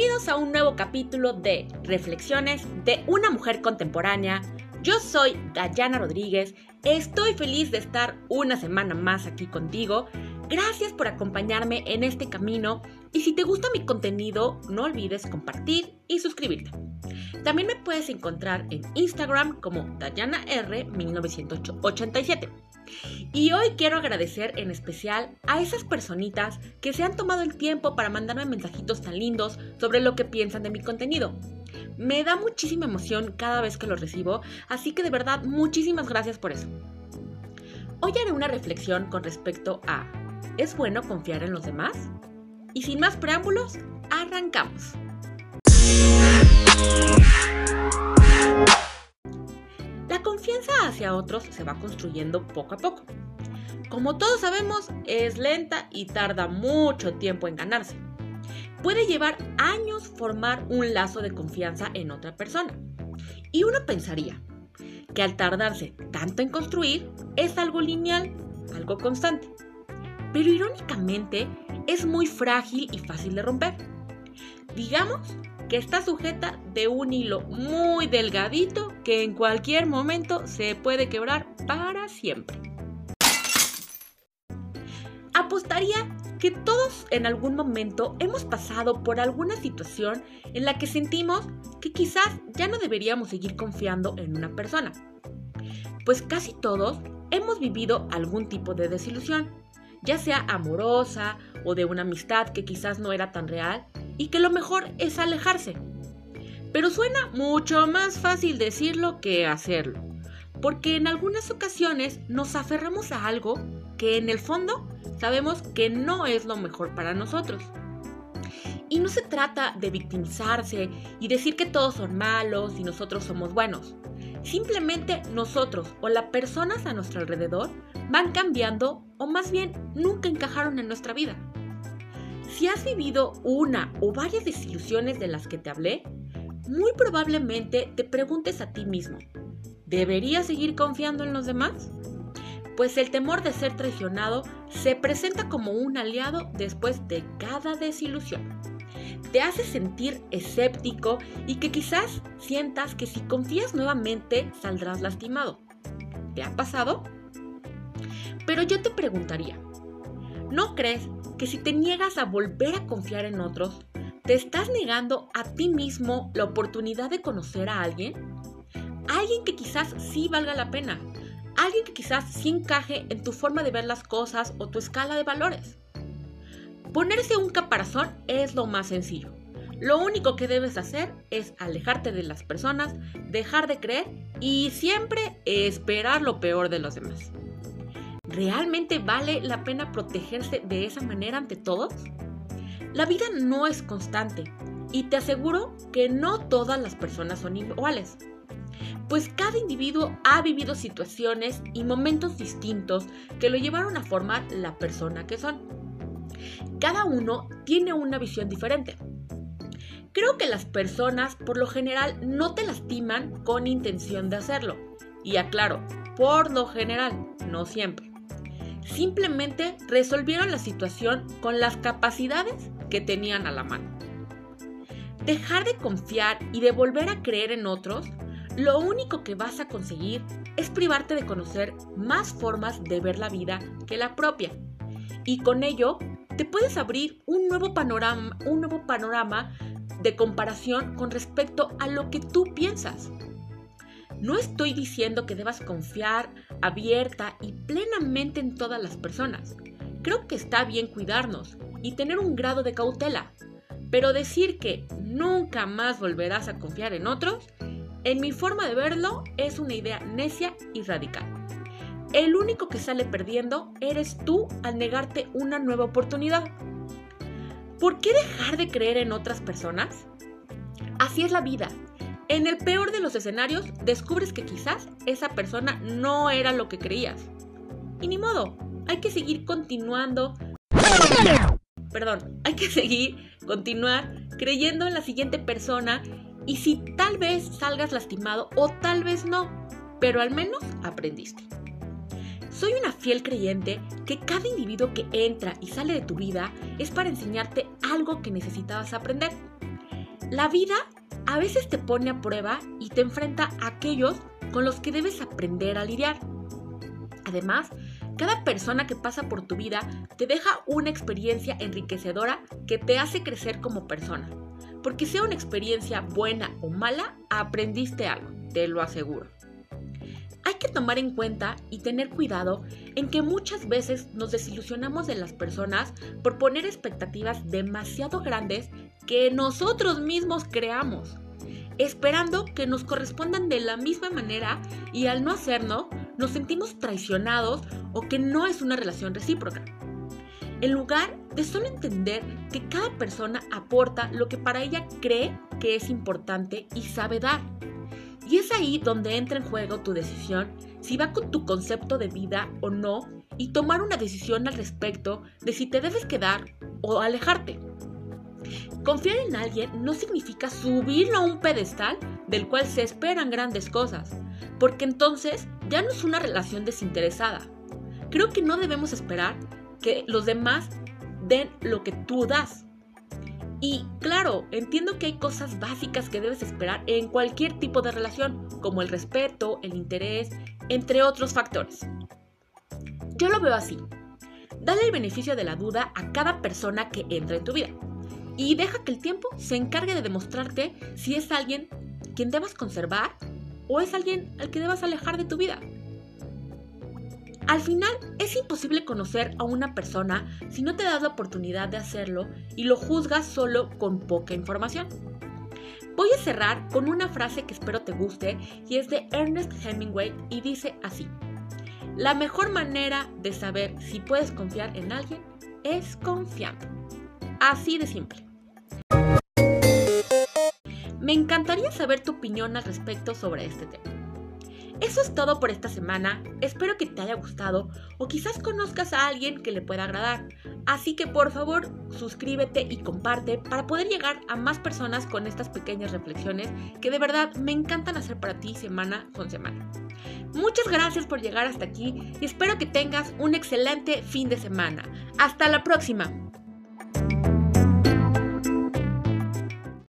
Bienvenidos a un nuevo capítulo de Reflexiones de una mujer contemporánea. Yo soy Dayana Rodríguez, estoy feliz de estar una semana más aquí contigo. Gracias por acompañarme en este camino y si te gusta mi contenido no olvides compartir y suscribirte. También me puedes encontrar en Instagram como DayanaR1987. Y hoy quiero agradecer en especial a esas personitas que se han tomado el tiempo para mandarme mensajitos tan lindos sobre lo que piensan de mi contenido. Me da muchísima emoción cada vez que lo recibo, así que de verdad muchísimas gracias por eso. Hoy haré una reflexión con respecto a ¿es bueno confiar en los demás? Y sin más preámbulos, arrancamos. La confianza hacia otros se va construyendo poco a poco. Como todos sabemos, es lenta y tarda mucho tiempo en ganarse. Puede llevar años formar un lazo de confianza en otra persona. Y uno pensaría que al tardarse tanto en construir es algo lineal, algo constante. Pero irónicamente es muy frágil y fácil de romper. Digamos que está sujeta de un hilo muy delgadito que en cualquier momento se puede quebrar para siempre. Apostaría que todos en algún momento hemos pasado por alguna situación en la que sentimos que quizás ya no deberíamos seguir confiando en una persona. Pues casi todos hemos vivido algún tipo de desilusión, ya sea amorosa o de una amistad que quizás no era tan real y que lo mejor es alejarse. Pero suena mucho más fácil decirlo que hacerlo, porque en algunas ocasiones nos aferramos a algo que en el fondo sabemos que no es lo mejor para nosotros. Y no se trata de victimizarse y decir que todos son malos y nosotros somos buenos. Simplemente nosotros o las personas a nuestro alrededor van cambiando o más bien nunca encajaron en nuestra vida. Si has vivido una o varias desilusiones de las que te hablé, muy probablemente te preguntes a ti mismo, ¿deberías seguir confiando en los demás? Pues el temor de ser traicionado se presenta como un aliado después de cada desilusión. Te hace sentir escéptico y que quizás sientas que si confías nuevamente saldrás lastimado. ¿Te ha pasado? Pero yo te preguntaría, ¿no crees que si te niegas a volver a confiar en otros, te estás negando a ti mismo la oportunidad de conocer a alguien? Alguien que quizás sí valga la pena, alguien que quizás sí encaje en tu forma de ver las cosas o tu escala de valores. Ponerse un caparazón es lo más sencillo. Lo único que debes hacer es alejarte de las personas, dejar de creer y siempre esperar lo peor de los demás. ¿Realmente vale la pena protegerse de esa manera ante todos? La vida no es constante y te aseguro que no todas las personas son iguales. Pues cada individuo ha vivido situaciones y momentos distintos que lo llevaron a formar la persona que son. Cada uno tiene una visión diferente. Creo que las personas por lo general no te lastiman con intención de hacerlo. Y aclaro, por lo general, no siempre simplemente resolvieron la situación con las capacidades que tenían a la mano. Dejar de confiar y de volver a creer en otros, lo único que vas a conseguir es privarte de conocer más formas de ver la vida que la propia. Y con ello te puedes abrir un nuevo panorama, un nuevo panorama de comparación con respecto a lo que tú piensas. No estoy diciendo que debas confiar abierta y plenamente en todas las personas. Creo que está bien cuidarnos y tener un grado de cautela. Pero decir que nunca más volverás a confiar en otros, en mi forma de verlo, es una idea necia y radical. El único que sale perdiendo eres tú al negarte una nueva oportunidad. ¿Por qué dejar de creer en otras personas? Así es la vida en el peor de los escenarios, descubres que quizás esa persona no era lo que creías. Y ni modo, hay que seguir continuando. Perdón, hay que seguir, continuar creyendo en la siguiente persona y si tal vez salgas lastimado o tal vez no, pero al menos aprendiste. Soy una fiel creyente que cada individuo que entra y sale de tu vida es para enseñarte algo que necesitabas aprender La vida a veces te pone a prueba y te enfrenta a aquellos con los que debes aprender a lidiar. Además, cada persona que pasa por tu vida te deja una experiencia enriquecedora que te hace crecer como persona. Porque sea una experiencia buena o mala, aprendiste algo, te lo aseguro. Hay que tomar en cuenta y tener cuidado en que muchas veces nos desilusionamos de las personas por poner expectativas demasiado grandes que nosotros mismos creamos, esperando que nos correspondan de la misma manera y al no hacerlo, nos sentimos traicionados o que no es una relación recíproca. En lugar de solo entender que cada persona aporta lo que para ella cree que es importante y sabe dar. Y es ahí donde entra en juego tu decisión si va con tu concepto de vida o no y tomar una decisión al respecto de si te debes quedar o alejarte. Confiar en alguien no significa subirlo a un pedestal del cual se esperan grandes cosas, porque entonces ya no es una relación desinteresada. Creo que no debemos esperar que los demás den lo que tú das. Y claro, entiendo que hay cosas básicas que debes esperar en cualquier tipo de relación, como el respeto, el interés, entre otros factores. Yo lo veo así. Dale el beneficio de la duda a cada persona que entra en tu vida. Y deja que el tiempo se encargue de demostrarte si es alguien quien debas conservar o es alguien al que debas alejar de tu vida. Al final, es imposible conocer a una persona si no te das la oportunidad de hacerlo y lo juzgas solo con poca información. Voy a cerrar con una frase que espero te guste y es de Ernest Hemingway y dice así. La mejor manera de saber si puedes confiar en alguien es confiando. Así de simple. Me encantaría saber tu opinión al respecto sobre este tema. Eso es todo por esta semana, espero que te haya gustado o quizás conozcas a alguien que le pueda agradar. Así que por favor suscríbete y comparte para poder llegar a más personas con estas pequeñas reflexiones que de verdad me encantan hacer para ti semana con semana. Muchas gracias por llegar hasta aquí y espero que tengas un excelente fin de semana. Hasta la próxima.